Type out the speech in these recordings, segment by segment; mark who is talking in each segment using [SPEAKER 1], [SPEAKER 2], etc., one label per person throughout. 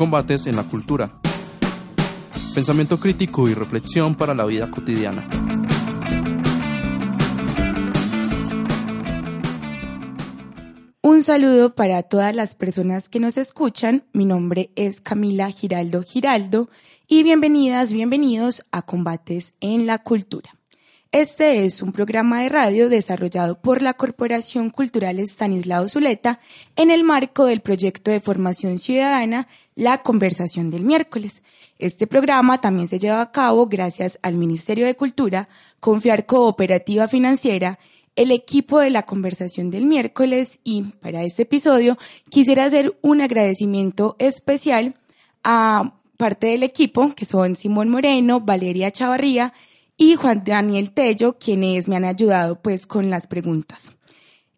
[SPEAKER 1] combates en la cultura. Pensamiento crítico y reflexión para la vida cotidiana.
[SPEAKER 2] Un saludo para todas las personas que nos escuchan. Mi nombre es Camila Giraldo Giraldo y bienvenidas, bienvenidos a Combates en la Cultura. Este es un programa de radio desarrollado por la Corporación Cultural Estanislao Zuleta en el marco del proyecto de formación ciudadana La Conversación del Miércoles. Este programa también se lleva a cabo gracias al Ministerio de Cultura, Confiar Cooperativa Financiera, el equipo de la Conversación del Miércoles y para este episodio quisiera hacer un agradecimiento especial a parte del equipo, que son Simón Moreno, Valeria Chavarría, y Juan Daniel Tello, quienes me han ayudado pues con las preguntas.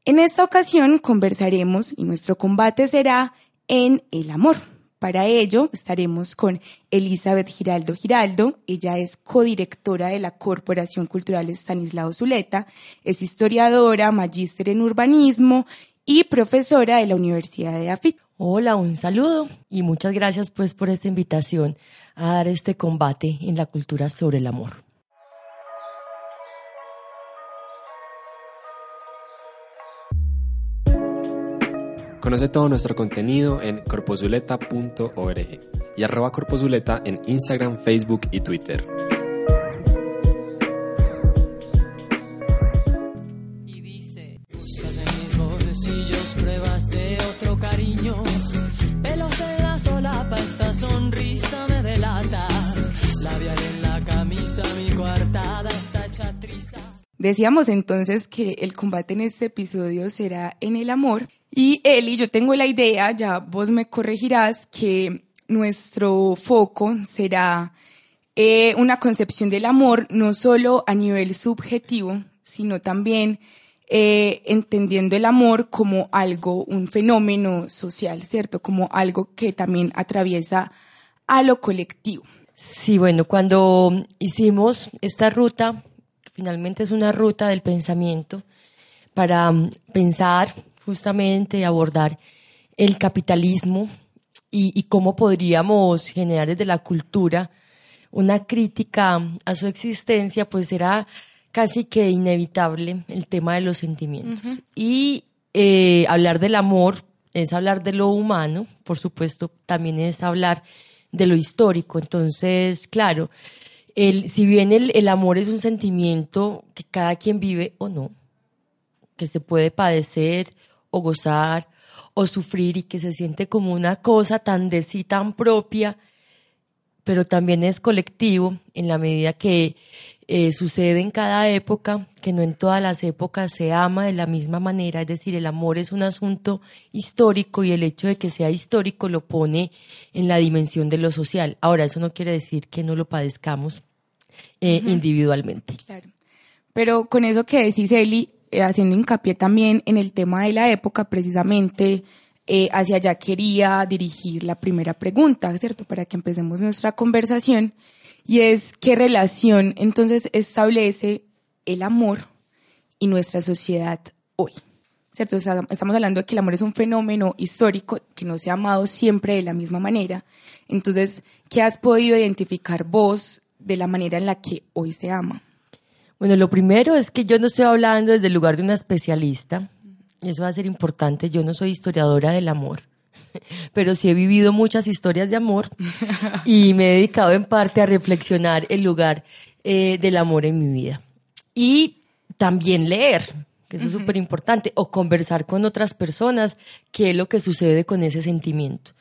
[SPEAKER 2] En esta ocasión conversaremos y nuestro combate será en el amor. Para ello estaremos con Elizabeth Giraldo Giraldo. Ella es codirectora de la Corporación Cultural Estanislao Zuleta, es historiadora, magíster en urbanismo y profesora de la Universidad de AFIT.
[SPEAKER 3] Hola, un saludo y muchas gracias pues por esta invitación a dar este combate en la cultura sobre el amor.
[SPEAKER 4] Conoce todo nuestro contenido en corposuleta.org y arroba corposuleta en Instagram, Facebook y Twitter.
[SPEAKER 5] Y dice, buscas en mis bolsillos pruebas de otro cariño, pelos en la solapa, esta sonrisa me delata, labial en la camisa, mi coartada está chatriza.
[SPEAKER 2] Decíamos entonces que el combate en este episodio será en el amor y Eli, yo tengo la idea, ya vos me corregirás, que nuestro foco será eh, una concepción del amor no solo a nivel subjetivo, sino también eh, entendiendo el amor como algo, un fenómeno social, ¿cierto? Como algo que también atraviesa a lo colectivo.
[SPEAKER 3] Sí, bueno, cuando hicimos esta ruta, finalmente es una ruta del pensamiento, para mm, pensar justamente abordar el capitalismo y, cómo podríamos generar desde la cultura una crítica a su existencia, pues era casi que inevitable el tema de los sentimientos. Y eh, hablar del amor es hablar de lo humano, por supuesto, también es hablar de lo histórico. Entonces, claro, el, si bien el, el amor es un sentimiento que cada quien vive o no, que se puede padecer o gozar o sufrir y que se siente como una cosa tan de sí, tan propia, pero también es colectivo en la medida que eh, sucede en cada época, que no en todas las épocas se ama de la misma manera, es decir, el amor es un asunto histórico y el hecho de que sea histórico lo pone en la dimensión de lo social. Ahora, eso no quiere decir que no lo padezcamos eh, individualmente.
[SPEAKER 2] Claro. Pero con eso que decís, Eli, haciendo hincapié también en el tema de la época, precisamente eh, hacia allá quería dirigir la primera pregunta, ¿cierto? Para que empecemos nuestra conversación. Y es, ¿qué relación entonces establece el amor y nuestra sociedad hoy? ¿Cierto? estamos hablando de que el amor es un fenómeno histórico que no se ha amado siempre de la misma manera. Entonces, ¿qué has podido identificar vos de la manera en la que hoy se ama?
[SPEAKER 3] Bueno, lo primero es que yo no estoy hablando desde el lugar de una especialista, eso va a ser importante, yo no soy historiadora del amor, pero sí he vivido muchas historias de amor y me he dedicado en parte a reflexionar el lugar eh, del amor en mi vida. Y también leer, que eso es súper importante, o conversar con otras personas, qué es lo que sucede con ese sentimiento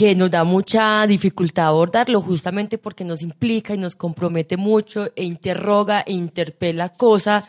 [SPEAKER 3] que nos da mucha dificultad abordarlo justamente porque nos implica y nos compromete mucho e interroga e interpela cosas,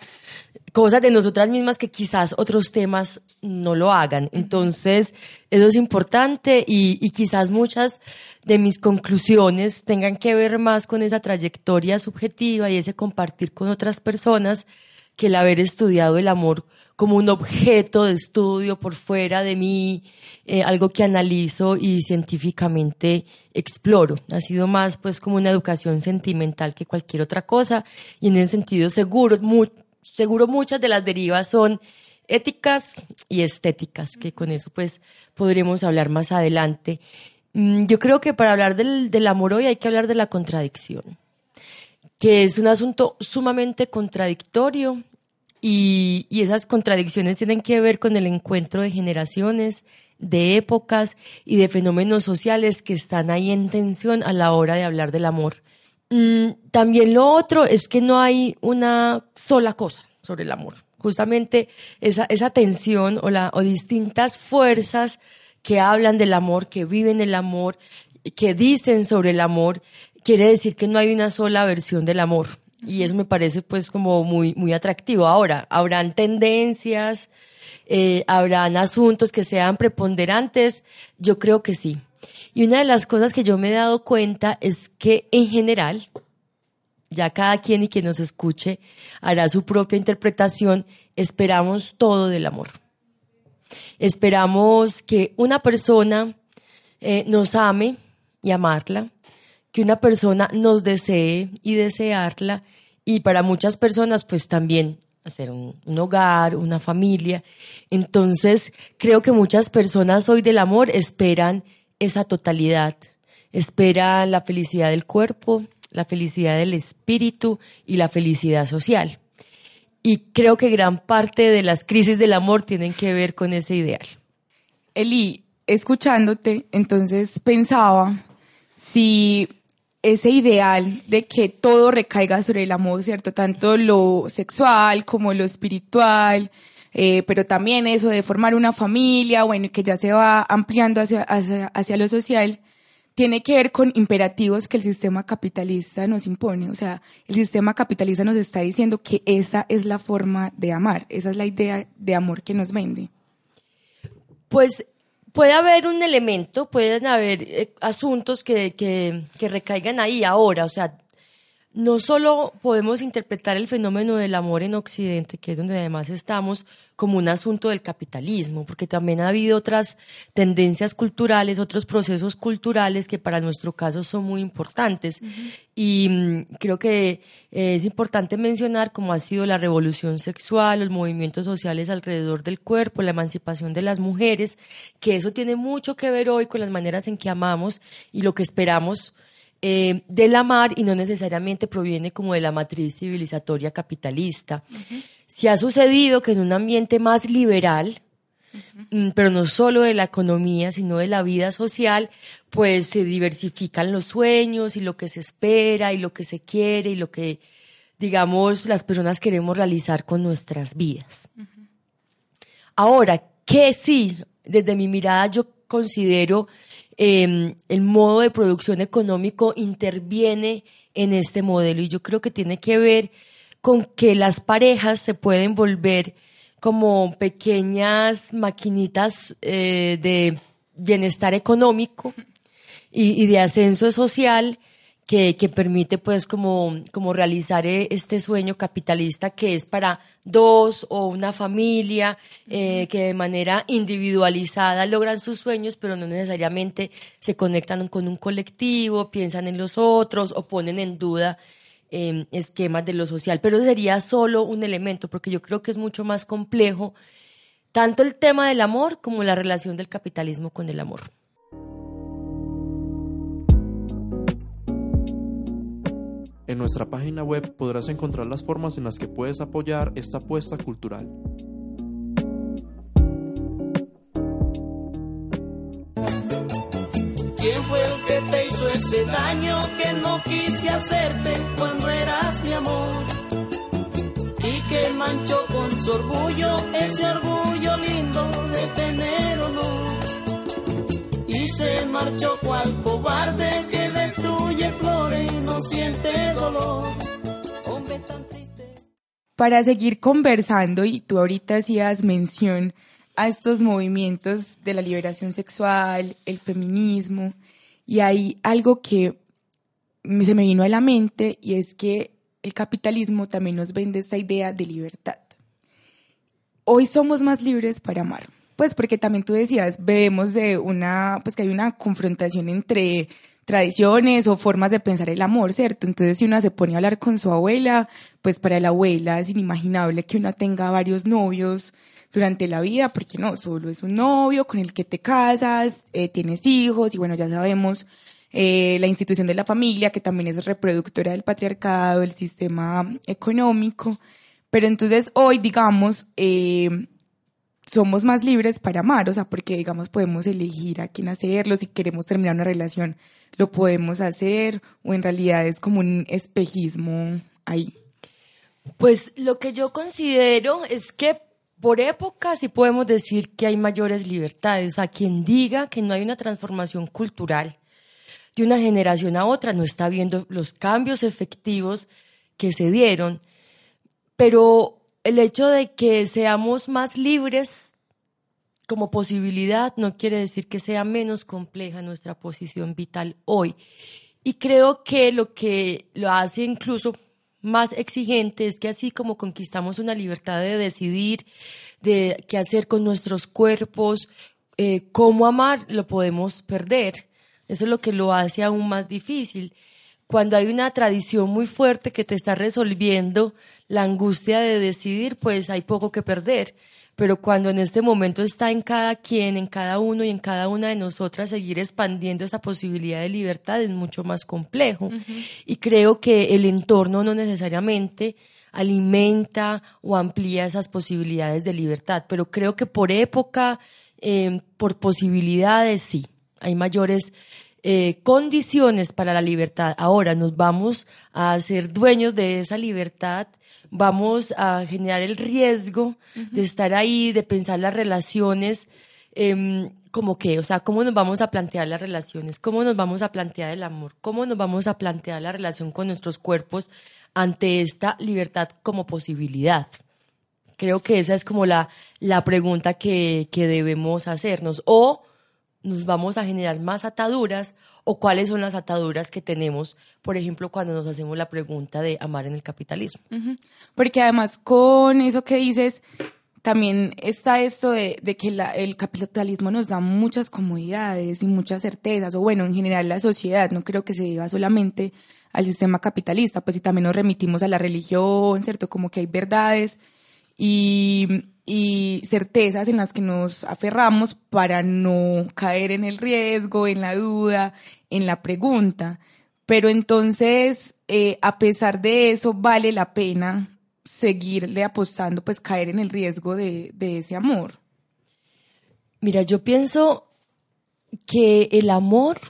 [SPEAKER 3] cosas de nosotras mismas que quizás otros temas no lo hagan. Entonces, eso es importante y, y quizás muchas de mis conclusiones tengan que ver más con esa trayectoria subjetiva y ese compartir con otras personas que el haber estudiado el amor como un objeto de estudio por fuera de mí, eh, algo que analizo y científicamente exploro. Ha sido más pues como una educación sentimental que cualquier otra cosa y en ese sentido seguro, seguro muchas de las derivas son éticas y estéticas, que con eso pues podremos hablar más adelante. Mm, Yo creo que para hablar del, del amor hoy hay que hablar de la contradicción, que es un asunto sumamente contradictorio y, esas contradicciones tienen que ver con el encuentro de generaciones, de épocas y de fenómenos sociales que están ahí en tensión a la hora de hablar del amor. Mm, También lo otro es que no hay una sola cosa sobre el amor. Justamente esa, esa tensión o, la, o distintas fuerzas que hablan del amor, que viven el amor, que dicen sobre el amor, quiere decir que no hay una sola versión del amor. Y eso me parece pues como muy, muy atractivo. Ahora, habrán tendencias, eh, habrán asuntos que sean preponderantes, yo creo que sí. Y una de las cosas que yo me he dado cuenta es que en general, ya cada quien y quien nos escuche hará su propia interpretación, esperamos todo del amor. Esperamos que una persona eh, nos ame y amarla, que una persona nos desee y desearla, y para muchas personas pues también hacer un, hogar, una familia. Entonces creo que muchas personas hoy del amor esperan esa totalidad, esperan la felicidad del cuerpo, la felicidad del espíritu y la felicidad social. Y creo que gran parte de las crisis del amor tienen que ver con ese ideal.
[SPEAKER 2] Eli, escuchándote, entonces pensaba si ese ideal de que todo recaiga sobre el amor, ¿cierto? Tanto lo sexual como lo espiritual, eh, pero también eso de formar una familia, bueno, que ya se va ampliando hacia, hacia, hacia lo social, tiene que ver con imperativos que el sistema capitalista nos impone. O sea, el sistema capitalista nos está diciendo que esa es la forma de amar, esa es la idea de amor que nos vende.
[SPEAKER 3] Pues puede haber un elemento, pueden haber eh, asuntos que, que, que recaigan ahí ahora, o sea, no solo podemos interpretar el fenómeno del amor en Occidente, que es donde además estamos, como un asunto del capitalismo, porque también ha habido otras tendencias culturales, otros procesos culturales que para nuestro caso son muy importantes. Y mm, creo que eh, es importante mencionar cómo ha sido la revolución sexual, los movimientos sociales alrededor del cuerpo, la emancipación de las mujeres, que eso tiene mucho que ver hoy con las maneras en que amamos y lo que esperamos eh, del amar y no necesariamente proviene como de la matriz civilizatoria capitalista. Si ha sucedido que en un ambiente más liberal, mm, pero no solo de la economía, sino de la vida social, pues se diversifican los sueños y lo que se espera y lo que se quiere y lo que, digamos, las personas queremos realizar con nuestras vidas. Ahora, que sí, desde mi mirada yo considero eh, el modo de producción económico interviene en este modelo. Y yo creo que tiene que ver con que las parejas se pueden volver como pequeñas maquinitas eh, de bienestar económico y de ascenso social que, que permite pues como, como realizar eh, este sueño capitalista que es para dos o una familia eh, que de manera individualizada logran sus sueños pero no necesariamente se conectan con un colectivo, piensan en los otros o ponen en duda eh, esquemas de lo social. Pero sería solo un elemento porque yo creo que es mucho más complejo tanto el tema del amor como la relación del capitalismo con el amor.
[SPEAKER 1] En nuestra página web podrás encontrar las formas en las que puedes apoyar esta apuesta cultural.
[SPEAKER 5] ¿Quién fue el que te hizo ese daño que no quise hacerte cuando eras mi amor? Y que manchó con su orgullo ese orgullo lindo de tener honor. Y se marchó cual cobarde que no siente dolor. Hombre tan triste.
[SPEAKER 2] Para seguir conversando, y tú ahorita hacías mención a estos movimientos de la liberación sexual, el feminismo, y hay algo que se me vino a la mente y es que el capitalismo también nos vende esta idea de libertad. Hoy somos más libres para amar. Pues porque también tú decías, vemos de una, pues que hay una confrontación entre tradiciones o formas de pensar el amor, ¿cierto? Entonces si una se pone a hablar con su abuela, pues para la abuela es inimaginable que una tenga varios novios durante la vida, porque no, solo es un novio con el que te casas, eh, tienes hijos y bueno, ya sabemos eh, la institución de la familia, que también es reproductora del patriarcado, el sistema económico. Pero entonces hoy, digamos, eh, somos más libres para amar, o sea, porque digamos podemos elegir a quién hacerlo, si queremos terminar una relación, lo podemos hacer, o en realidad es como un espejismo ahí.
[SPEAKER 3] Pues lo que yo considero es que por época sí podemos decir que hay mayores libertades. O sea, quien diga que no hay una transformación cultural de una generación a otra no está viendo los cambios efectivos que se dieron. Pero el hecho de que seamos más libres como posibilidad no quiere decir que sea menos compleja nuestra posición vital hoy. Y creo que lo que lo hace incluso más exigente es que así como conquistamos una libertad de decidir, de qué hacer con nuestros cuerpos, eh, cómo amar, lo podemos perder. Eso es lo que lo hace aún más difícil. Cuando hay una tradición muy fuerte que te está resolviendo la angustia de decidir, pues hay poco que perder. Pero cuando en este momento está en cada quien, en cada uno y en cada una de nosotras seguir expandiendo esa posibilidad de libertad es mucho más complejo. Y creo que el entorno no necesariamente alimenta o amplía esas posibilidades de libertad, pero creo que por época, eh, por posibilidades, sí, hay mayores eh, condiciones para la libertad. Ahora nos vamos a ser dueños de esa libertad, vamos a generar el riesgo de estar ahí, de pensar las relaciones. Em, como que, o sea, cómo nos vamos a plantear las relaciones, cómo nos vamos a plantear el amor, cómo nos vamos a plantear la relación con nuestros cuerpos ante esta libertad como posibilidad. Creo que esa es como la, la pregunta que, que debemos hacernos. O nos vamos a generar más ataduras o cuáles son las ataduras que tenemos, por ejemplo, cuando nos hacemos la pregunta de amar en el capitalismo.
[SPEAKER 2] Porque además con eso que dices, también está esto de, que el capitalismo nos da muchas comodidades y muchas certezas, o bueno, en general la sociedad, no creo que se diga solamente al sistema capitalista, pues si también nos remitimos a la religión, ¿cierto? Como que hay verdades y y certezas en las que nos aferramos para no caer en el riesgo, en la duda, en la pregunta. Pero entonces, eh, a pesar de eso, vale la pena seguirle apostando, pues caer en el riesgo de, ese amor.
[SPEAKER 3] Mira, yo pienso que el amor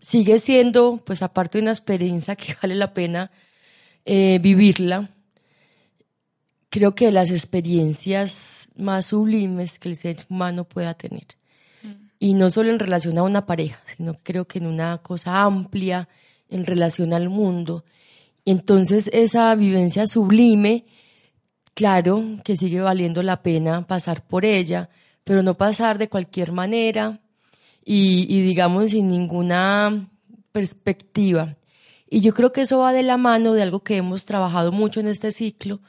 [SPEAKER 3] sigue siendo, pues aparte de una experiencia que vale la pena eh, vivirla, creo que las experiencias más sublimes que el ser humano pueda tener. Mm. Y no solo en relación a una pareja, sino creo que en una cosa amplia, en relación al mundo. Entonces esa vivencia sublime, claro que sigue valiendo la pena pasar por ella, pero no pasar de cualquier manera y, y digamos sin ninguna perspectiva. Y yo creo que eso va de la mano de algo que hemos trabajado mucho en este ciclo,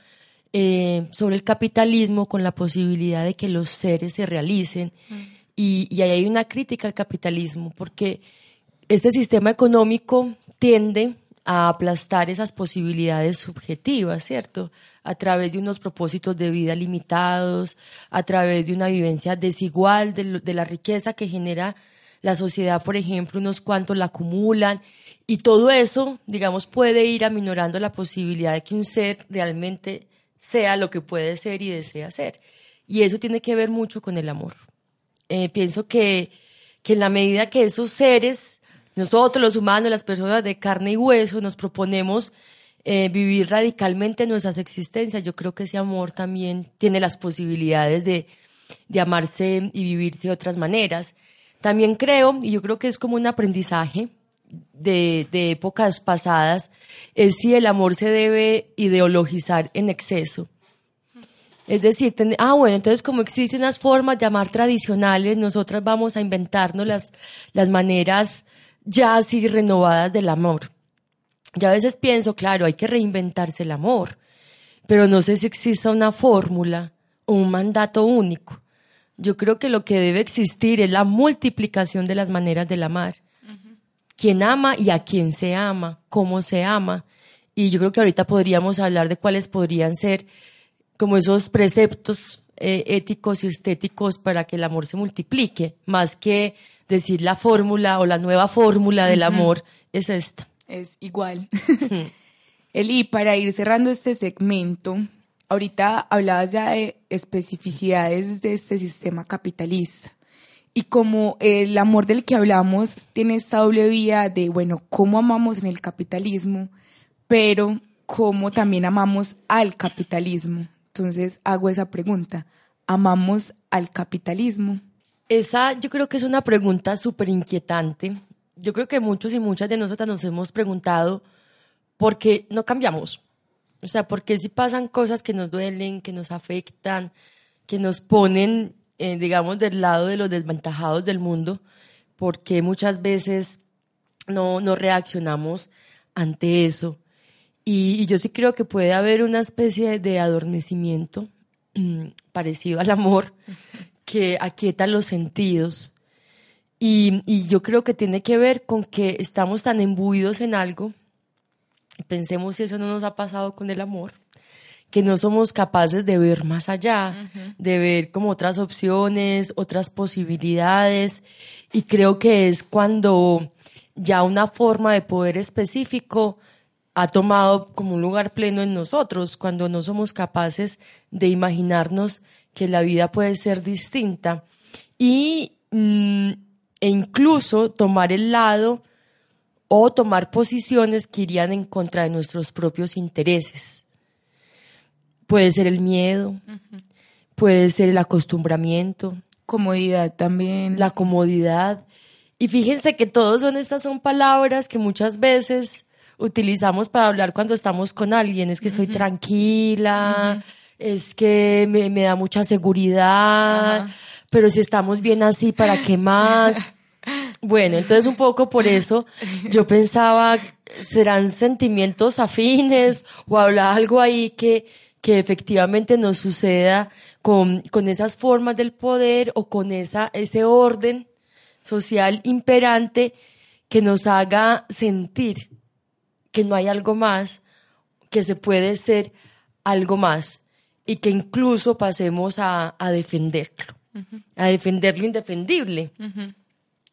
[SPEAKER 3] eh, sobre el capitalismo con la posibilidad de que los seres se realicen. Mm. Y, y ahí hay una crítica al capitalismo, porque este sistema económico tiende a aplastar esas posibilidades subjetivas, ¿cierto? A través de unos propósitos de vida limitados, a través de una vivencia desigual de, de, la riqueza que genera la sociedad, por ejemplo, unos cuantos la acumulan y todo eso, digamos, puede ir aminorando la posibilidad de que un ser realmente sea lo que puede ser y desea ser. Y eso tiene que ver mucho con el amor. Eh, pienso que, que en la medida que esos seres, nosotros los humanos, las personas de carne y hueso, nos proponemos eh, vivir radicalmente nuestras existencias, yo creo que ese amor también tiene las posibilidades de, de amarse y vivirse de otras maneras. También creo, y yo creo que es como un aprendizaje, de, épocas pasadas es si el amor se debe ideologizar en exceso. Es decir, ah, bueno, entonces como existen unas formas de amar tradicionales, nosotras vamos a inventarnos las, las maneras ya así renovadas del amor. Yo a veces pienso, claro, hay que reinventarse el amor, pero no sé si exista una fórmula o un mandato único. Yo creo que lo que debe existir es la multiplicación de las maneras del amar quién ama y a quién se ama, cómo se ama. Y yo creo que ahorita podríamos hablar de cuáles podrían ser como esos preceptos eh, éticos y estéticos para que el amor se multiplique, más que decir la fórmula o la nueva fórmula del amor es esta.
[SPEAKER 2] Es igual. Eli, para ir cerrando este segmento, ahorita hablabas ya de especificidades de este sistema capitalista. Y como el amor del que hablamos tiene esta doble vía de, bueno, cómo amamos en el capitalismo, pero cómo también amamos al capitalismo. Entonces hago esa pregunta. ¿Amamos al capitalismo?
[SPEAKER 3] Esa yo creo que es una pregunta súper inquietante. Yo creo que muchos y muchas de nosotras nos hemos preguntado por qué no cambiamos. O sea, por qué si pasan cosas que nos duelen, que nos afectan, que nos ponen, eh, digamos, del lado de los desventajados del mundo, por qué muchas veces no, no reaccionamos ante eso. Y, y, yo sí creo que puede haber una especie de adormecimiento mm, parecido al amor, que aquieta los sentidos. Y, y, yo creo que tiene que ver con que estamos tan embuidos en algo, pensemos si eso no nos ha pasado con el amor, que no somos capaces de ver más allá, uh -huh. de ver como otras opciones, otras posibilidades. Y creo que es cuando ya una forma de poder específico ha tomado como un lugar pleno en nosotros, cuando no somos capaces de imaginarnos que la vida puede ser distinta y mm, e incluso tomar el lado o tomar posiciones que irían en contra de nuestros propios intereses. Puede ser el miedo, uh -huh. puede ser el acostumbramiento.
[SPEAKER 2] Comodidad también.
[SPEAKER 3] La comodidad. Y fíjense que todas son estas son palabras que muchas veces utilizamos para hablar cuando estamos con alguien. Es que uh -huh. soy tranquila, uh -huh. es que me, me, da mucha seguridad, pero si estamos bien así, ¿para qué más? Bueno, entonces un poco por eso yo pensaba, ¿serán sentimientos afines o habrá algo ahí que, que efectivamente nos suceda con, con esas formas del poder o con esa, ese orden social imperante que nos haga sentir que no hay algo más, que se puede ser algo más y que incluso pasemos a, a defenderlo, uh -huh. a defender lo indefendible. Uh -huh.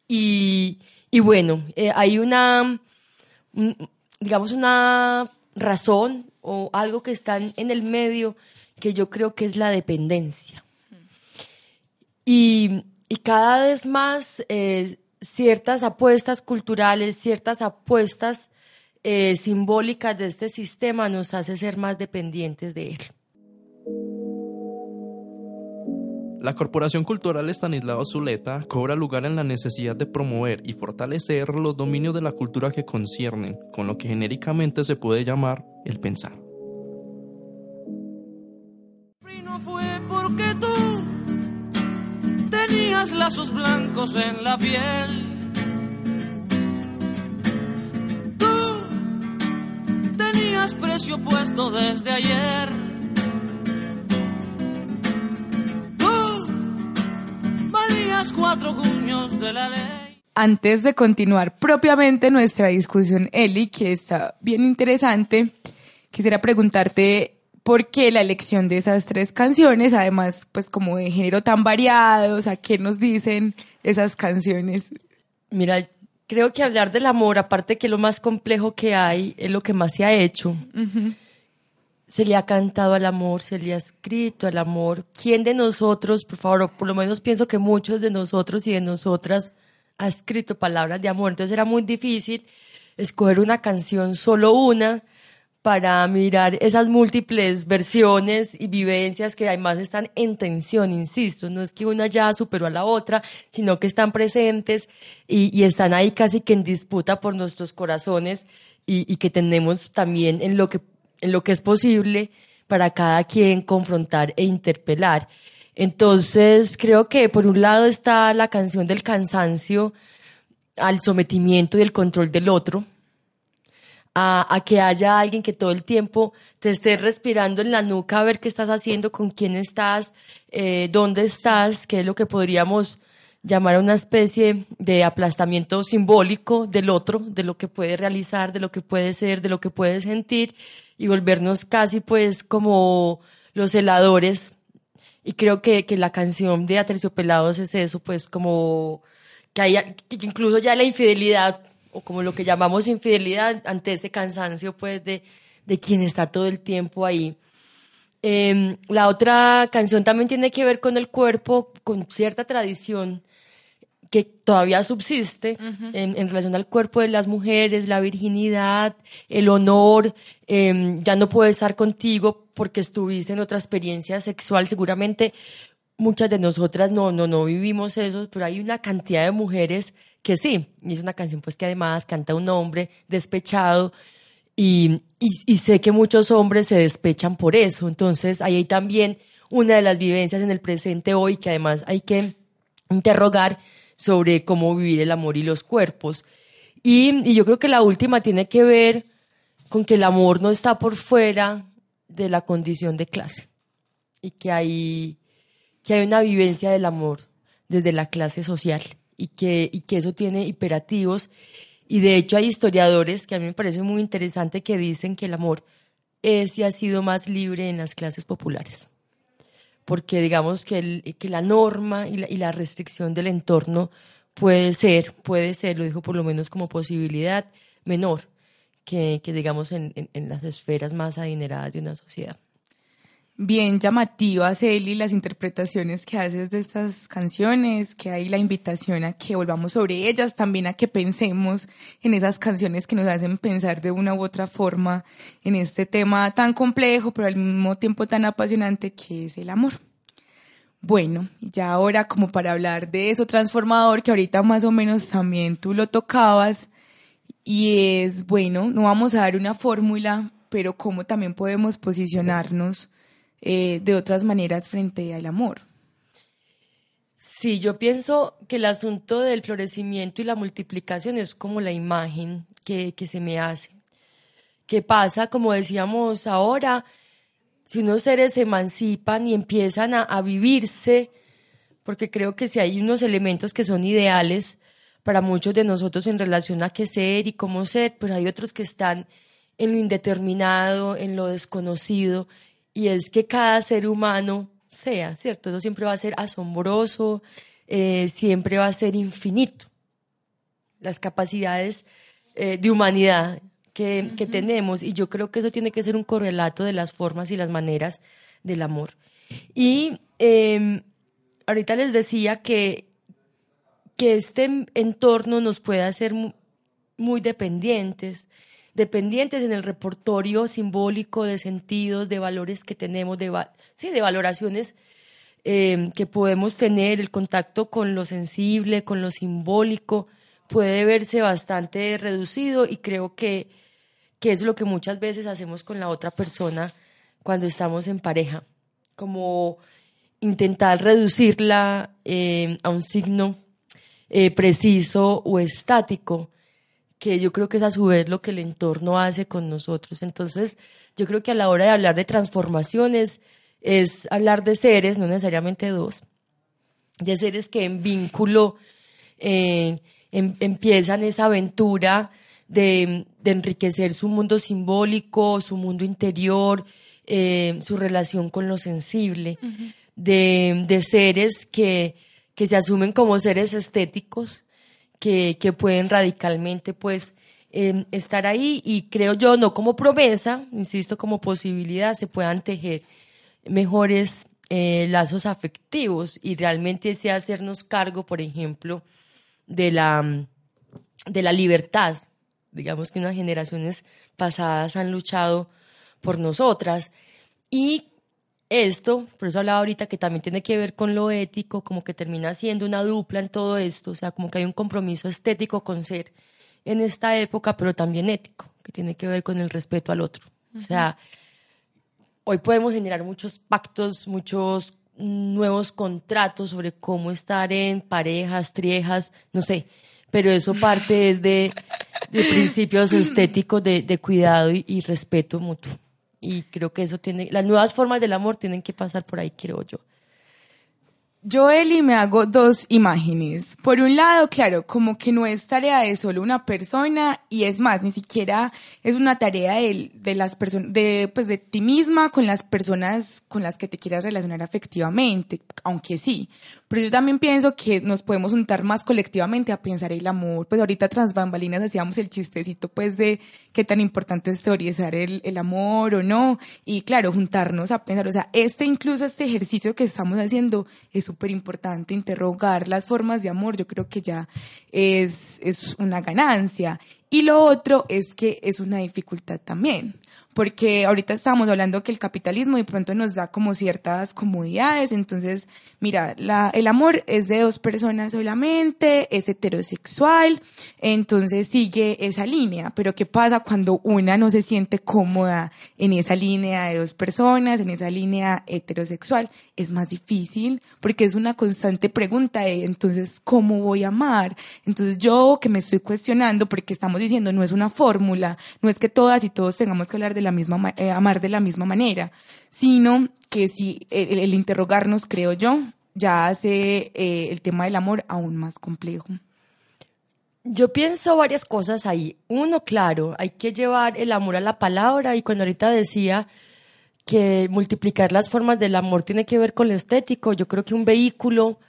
[SPEAKER 3] y, y, bueno, eh, hay una, digamos, una razón o algo que está en el medio que yo creo que es la dependencia. Y, cada vez más eh, ciertas apuestas culturales, ciertas apuestas eh, simbólicas de este sistema nos hace ser más dependientes de él.
[SPEAKER 1] La Corporación Cultural Estanislao Zuleta cobra lugar en la necesidad de promover y fortalecer los dominios de la cultura que conciernen con lo que genéricamente se puede llamar el pensar.
[SPEAKER 5] No fue porque tú tenías lazos blancos en la piel. Precio puesto desde ayer. Cuatro cuños de la ley.
[SPEAKER 2] Antes de continuar propiamente nuestra discusión, Eli, que está bien interesante, quisiera preguntarte por qué la elección de esas tres canciones, además, pues como de género tan variado, o sea, ¿qué nos dicen esas canciones?
[SPEAKER 3] Mira, creo que hablar del amor, aparte que lo más complejo que hay, es lo que más se ha hecho. Uh -huh se le ha cantado al amor, se le ha escrito al amor. ¿Quién de nosotros, por favor, por lo menos pienso que muchos de nosotros y de nosotras ha escrito palabras de amor? Entonces era muy difícil escoger una canción, solo una, para mirar esas múltiples versiones y vivencias que además están en tensión, insisto, no es que una ya superó a la otra, sino que están presentes y, están ahí casi que en disputa por nuestros corazones y, y que tenemos también en lo que en lo que es posible para cada quien confrontar e interpelar. Entonces, creo que por un lado está la canción del cansancio al sometimiento y el control del otro, a, a, que haya alguien que todo el tiempo te esté respirando en la nuca a ver qué estás haciendo, con quién estás, eh, dónde estás, qué es lo que podríamos llamar a una especie de aplastamiento simbólico del otro, de lo que puede realizar, de lo que puede ser, de lo que puede sentir, y volvernos casi pues como los celadores Y creo que, que la canción de Aterciopelados es eso, pues como que hay que incluso ya la infidelidad, o como lo que llamamos infidelidad, ante ese cansancio, pues, de, de quien está todo el tiempo ahí. Em, la otra canción también tiene que ver con el cuerpo, con cierta tradición que todavía subsiste en, en, relación al cuerpo de las mujeres, la virginidad, el honor, eh, ya no puedo estar contigo porque estuviste en otra experiencia sexual, seguramente muchas de nosotras no, no, no vivimos eso, pero hay una cantidad de mujeres que sí, y es una canción pues que además canta un hombre despechado, y, y, y, sé que muchos hombres se despechan por eso. Entonces, ahí hay también una de las vivencias en el presente hoy que además hay que interrogar sobre cómo vivir el amor y los cuerpos. Y, yo creo que la última tiene que ver con que el amor no está por fuera de la condición de clase y que hay, que hay una vivencia del amor desde la clase social y que, y que eso tiene imperativos y de hecho hay historiadores que a mí me parece muy interesante que dicen que el amor es y ha sido más libre en las clases populares. Porque digamos que, el, que la norma y la, y la, restricción del entorno puede ser, puede ser, lo dijo por lo menos como posibilidad, menor que, digamos en, en, en las esferas más adineradas de una sociedad
[SPEAKER 2] bien llamativas, Eli, las interpretaciones que haces de estas canciones, que hay la invitación a que volvamos sobre ellas, también a que pensemos en esas canciones que nos hacen pensar de una u otra forma en este tema tan complejo, pero al mismo tiempo tan apasionante que es el amor. Bueno, ya ahora como para hablar de eso transformador, que ahorita más o menos también tú lo tocabas, y es, bueno, no vamos a dar una fórmula, pero cómo también podemos posicionarnos eh, de otras maneras frente al amor.
[SPEAKER 3] Sí, yo pienso que el asunto del florecimiento y la multiplicación es como la imagen que, que se me hace. ¿Qué pasa? Como decíamos ahora, si unos seres se emancipan y empiezan a, a vivirse, porque creo que si hay unos elementos que son ideales para muchos de nosotros en relación a qué ser y cómo ser, pero hay otros que están en lo indeterminado, en lo desconocido, y es que cada ser humano sea, ¿cierto? Eso siempre va a ser asombroso, eh, siempre va a ser infinito. Las capacidades eh, de humanidad que, uh -huh. que, tenemos, y yo creo que eso tiene que ser un correlato de las formas y las maneras del amor. Y eh, ahorita les decía que, que este entorno nos puede hacer muy, muy dependientes, dependientes en el repertorio simbólico de sentidos, de valores que tenemos, de, sí, de valoraciones eh, que podemos tener, el contacto con lo sensible, con lo simbólico, puede verse bastante reducido y creo que, que es lo que muchas veces hacemos con la otra persona cuando estamos en pareja, como intentar reducirla eh, a un signo eh, preciso o estático que yo creo que es a su vez lo que el entorno hace con nosotros. Entonces, yo creo que a la hora de hablar de transformaciones es hablar de seres, no necesariamente dos, de seres que en vínculo eh, em, empiezan esa aventura de, de, enriquecer su mundo simbólico, su mundo interior, eh, su relación con lo sensible, uh -huh. de, de, seres que, que se asumen como seres estéticos, que, pueden radicalmente pues eh, estar ahí y creo yo, no como promesa, insisto, como posibilidad, se puedan tejer mejores eh, lazos afectivos y realmente hacernos cargo, por ejemplo, de la, de la libertad. Digamos que unas generaciones pasadas han luchado por nosotras y esto, por eso hablaba ahorita que también tiene que ver con lo ético, como que termina siendo una dupla en todo esto, o sea, como que hay un compromiso estético con ser en esta época, pero también ético, que tiene que ver con el respeto al otro. Uh -huh. O sea, hoy podemos generar muchos pactos, muchos nuevos contratos sobre cómo estar en parejas, triejas, no sé, pero eso parte es de, de principios estéticos de, de cuidado y, y respeto mutuo. Y creo que eso tiene, las nuevas formas del amor tienen que pasar por ahí, creo yo.
[SPEAKER 2] Yo, Eli, me hago dos imágenes. Por un lado, claro, como que no es tarea de solo una persona y es más, ni siquiera es una tarea de, de las personas, de, pues de ti misma con las personas con las que te quieras relacionar afectivamente, aunque sí. Pero yo también pienso que nos podemos juntar más colectivamente a pensar el amor. Pues ahorita tras bambalinas hacíamos el chistecito, pues, de qué tan importante es teorizar el, el amor o no. Y claro, juntarnos a pensar, o sea, este incluso este ejercicio que estamos haciendo es súper importante, interrogar las formas de amor, yo creo que ya es, es una ganancia. Y lo otro es que es una dificultad también, porque ahorita estamos hablando que el capitalismo de pronto nos da como ciertas comodidades, entonces, mira, la, el amor es de dos personas solamente, es heterosexual, entonces sigue esa línea, pero ¿qué pasa cuando una no se siente cómoda en esa línea de dos personas, en esa línea heterosexual? Es más difícil, porque es una constante pregunta de, entonces, ¿cómo voy a amar? Entonces yo que me estoy cuestionando, porque estamos diciendo, no es una fórmula, no es que todas y todos tengamos que hablar de la misma, eh, amar de la misma manera, sino que si el, interrogarnos, creo yo, ya hace eh, el tema del amor aún más complejo.
[SPEAKER 3] Yo pienso varias cosas ahí. Uno, claro, hay que llevar el amor a la palabra y cuando ahorita decía que multiplicar las formas del amor tiene que ver con lo estético, yo creo que un vehículo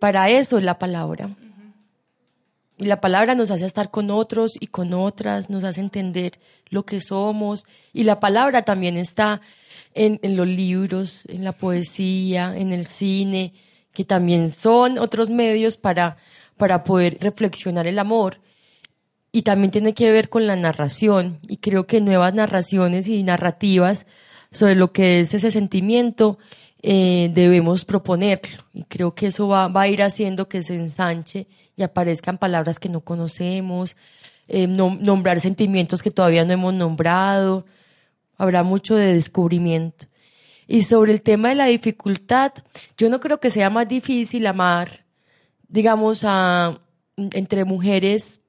[SPEAKER 3] para eso es la palabra. La palabra nos hace estar con otros y con otras, nos hace entender lo que somos. Y la palabra también está en, en, los libros, en la poesía, en el cine, que también son otros medios para, para poder reflexionar el amor. Y también tiene que ver con la narración. Y creo que nuevas narraciones y narrativas sobre lo que es ese sentimiento eh, debemos proponerlo. Y creo que eso va, va a ir haciendo que se ensanche y aparezcan palabras que no conocemos, eh, no, nombrar sentimientos que todavía no hemos nombrado. Habrá mucho de descubrimiento. Y sobre el tema de la dificultad, yo no creo que sea más difícil amar, digamos, entre mujeres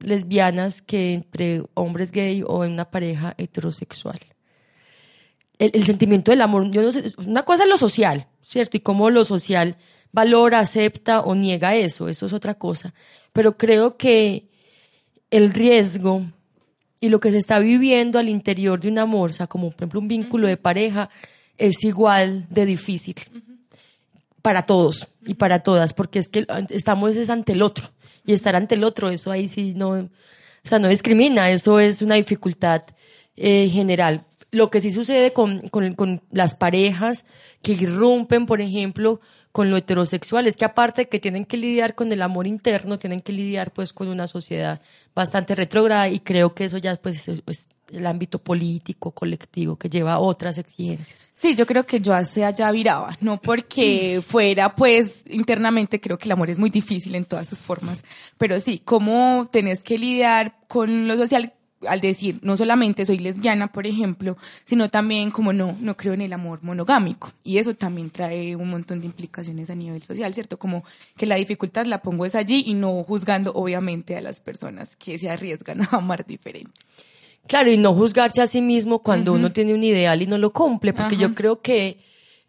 [SPEAKER 3] lesbianas que entre hombres gay o en una pareja heterosexual. El, el sentimiento del amor, yo no sé, una cosa es lo social, ¿cierto? Y cómo lo social valora, acepta o niega eso, eso es otra cosa. Pero creo que el riesgo y lo que se está viviendo al interior de un amor, o sea, como por ejemplo un vínculo de pareja, es igual de difícil para todos y para todas, porque es que estamos es ante el otro y estar ante el otro, eso ahí sí no, o sea, no discrimina, eso es una dificultad eh, general. Lo que sí sucede con, con, con las parejas que irrumpen, por ejemplo, con lo heterosexual, es que aparte de que tienen que lidiar con el amor interno, tienen que lidiar pues con una sociedad bastante retrógrada y creo que eso ya pues es el ámbito político, colectivo, que lleva otras exigencias.
[SPEAKER 2] Sí, yo creo que yo hacia allá viraba, no porque fuera pues internamente, creo que el amor es muy difícil en todas sus formas, pero sí, cómo tenés que lidiar con lo social al decir no solamente soy lesbiana, por ejemplo, sino también como no, no creo en el amor monogámico. Y eso también trae un montón de implicaciones a nivel social, ¿cierto? Como que la dificultad la pongo es allí y no juzgando obviamente a las personas que se arriesgan a amar diferente.
[SPEAKER 3] Claro, y no juzgarse a sí mismo cuando uh -huh. uno tiene un ideal y no lo cumple, porque yo creo que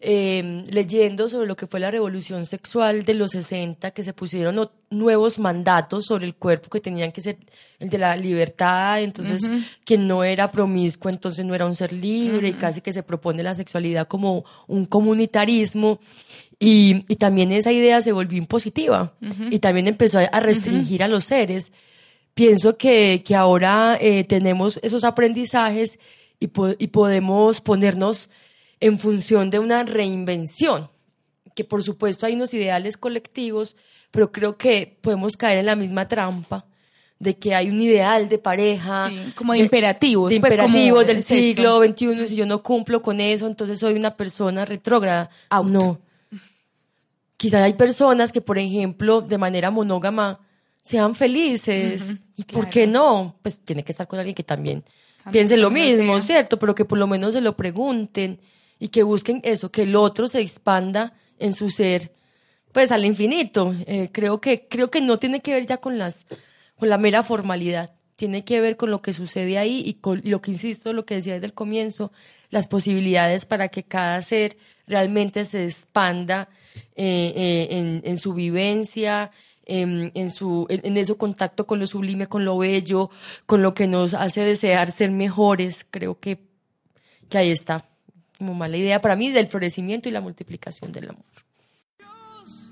[SPEAKER 3] eh, leyendo sobre lo que fue la revolución sexual de los 60, que se pusieron nuevos mandatos sobre el cuerpo que tenían que ser el de la libertad, entonces uh -huh. quien no era promiscuo entonces no era un ser libre uh -huh. y casi que se propone la sexualidad como un comunitarismo y, y también esa idea se volvió impositiva y también empezó a restringir a los seres. Pienso que, que ahora eh, tenemos esos aprendizajes y, po y podemos ponernos en función de una reinvención, que por supuesto hay unos ideales colectivos, pero creo que podemos caer en la misma trampa de que hay un ideal de pareja.
[SPEAKER 2] Sí, como de, de imperativos.
[SPEAKER 3] De pues imperativos del siglo XXI, si yo no cumplo con eso, entonces soy una persona retrógrada.
[SPEAKER 2] Out.
[SPEAKER 3] No. Quizá hay personas que, por ejemplo, de manera monógama, sean felices. Uh -huh, ¿Y claro. por qué no? Pues tiene que estar con alguien que también, también piense lo mismo, sea. ¿cierto? Pero que por lo menos se lo pregunten y que busquen eso, que el otro se expanda en su ser, pues al infinito. Eh, creo que creo que no tiene que ver ya con las con la mera formalidad, tiene que ver con lo que sucede ahí y con lo que insisto, lo que decía desde el comienzo, las posibilidades para que cada ser realmente se expanda eh, eh, en, su vivencia, en, en su, en, en ese contacto con lo sublime, con lo bello, con lo que nos hace desear ser mejores. Creo que, que ahí está como mala idea para mí del florecimiento y la multiplicación del amor.
[SPEAKER 5] Dios,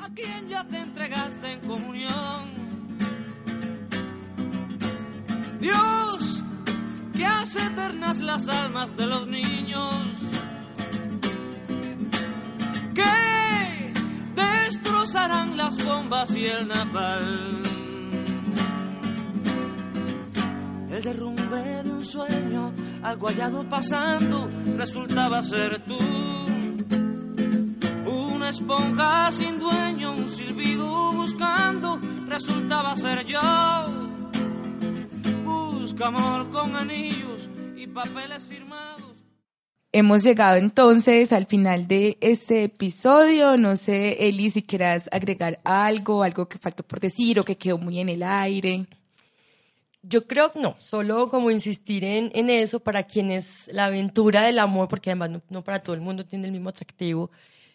[SPEAKER 5] a quien ya te entregaste en comunión. Dios, que hace eternas las almas de los niños. Que destrozarán las bombas y el napal. El derrumbe de un sueño, algo hallado pasando, resultaba ser tú. Una esponja sin dueño, un silbido buscando, resultaba ser yo. Busca amor con anillos y papeles firmados.
[SPEAKER 2] Hemos llegado entonces al final de este episodio. No sé, Eli, si quieras agregar algo, algo que faltó por decir o que quedó muy en el aire.
[SPEAKER 3] Yo creo que no, solo como insistir en, eso para quienes la aventura del amor, porque además no, no para todo el mundo tiene el mismo atractivo,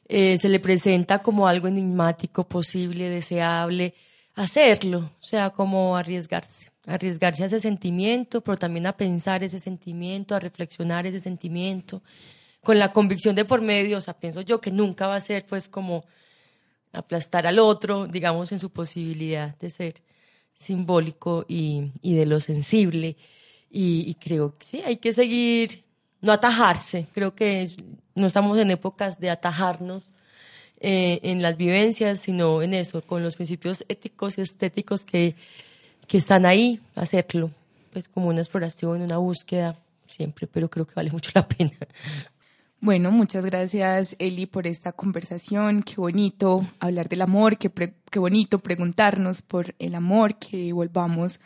[SPEAKER 3] eh, se le presenta como algo enigmático, posible, deseable, hacerlo, o sea, como arriesgarse, arriesgarse a ese sentimiento, pero también a pensar ese sentimiento, a reflexionar ese sentimiento, con la convicción de por medio, o sea, pienso yo que nunca va a ser pues como aplastar al otro, digamos, en su posibilidad de ser simbólico y, y de lo sensible. Y, y, creo que sí, hay que seguir, no atajarse. Creo que es, no estamos en épocas de atajarnos eh, en las vivencias, sino en eso, con los principios éticos y estéticos que, que están ahí, hacerlo. Pues como una exploración, una búsqueda, siempre, pero creo que vale mucho la pena.
[SPEAKER 2] Bueno, muchas gracias Eli por esta conversación. Qué bonito hablar del amor, qué, qué, bonito preguntarnos por el amor, que volvamos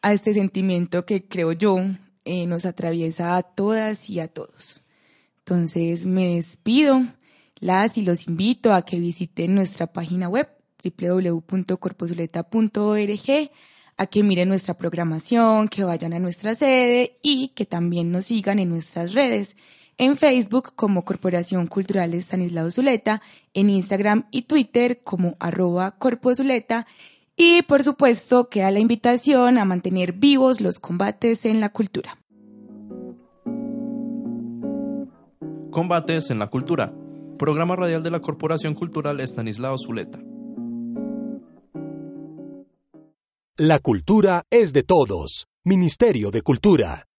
[SPEAKER 2] a este sentimiento que creo yo eh, nos atraviesa a todas y a todos. Entonces me despido, las y los invito a que visiten nuestra página web www.corposuleta.org, a que miren nuestra programación, que vayan a nuestra sede y que también nos sigan en nuestras redes en Facebook como Corporación Cultural Estanislao Zuleta, en Instagram y Twitter como arroba Corpo Zuleta y por supuesto queda la invitación a mantener vivos los combates en la cultura.
[SPEAKER 1] Combates en la cultura, programa radial de la Corporación Cultural Estanislao Zuleta.
[SPEAKER 6] La cultura es de todos. Ministerio de Cultura.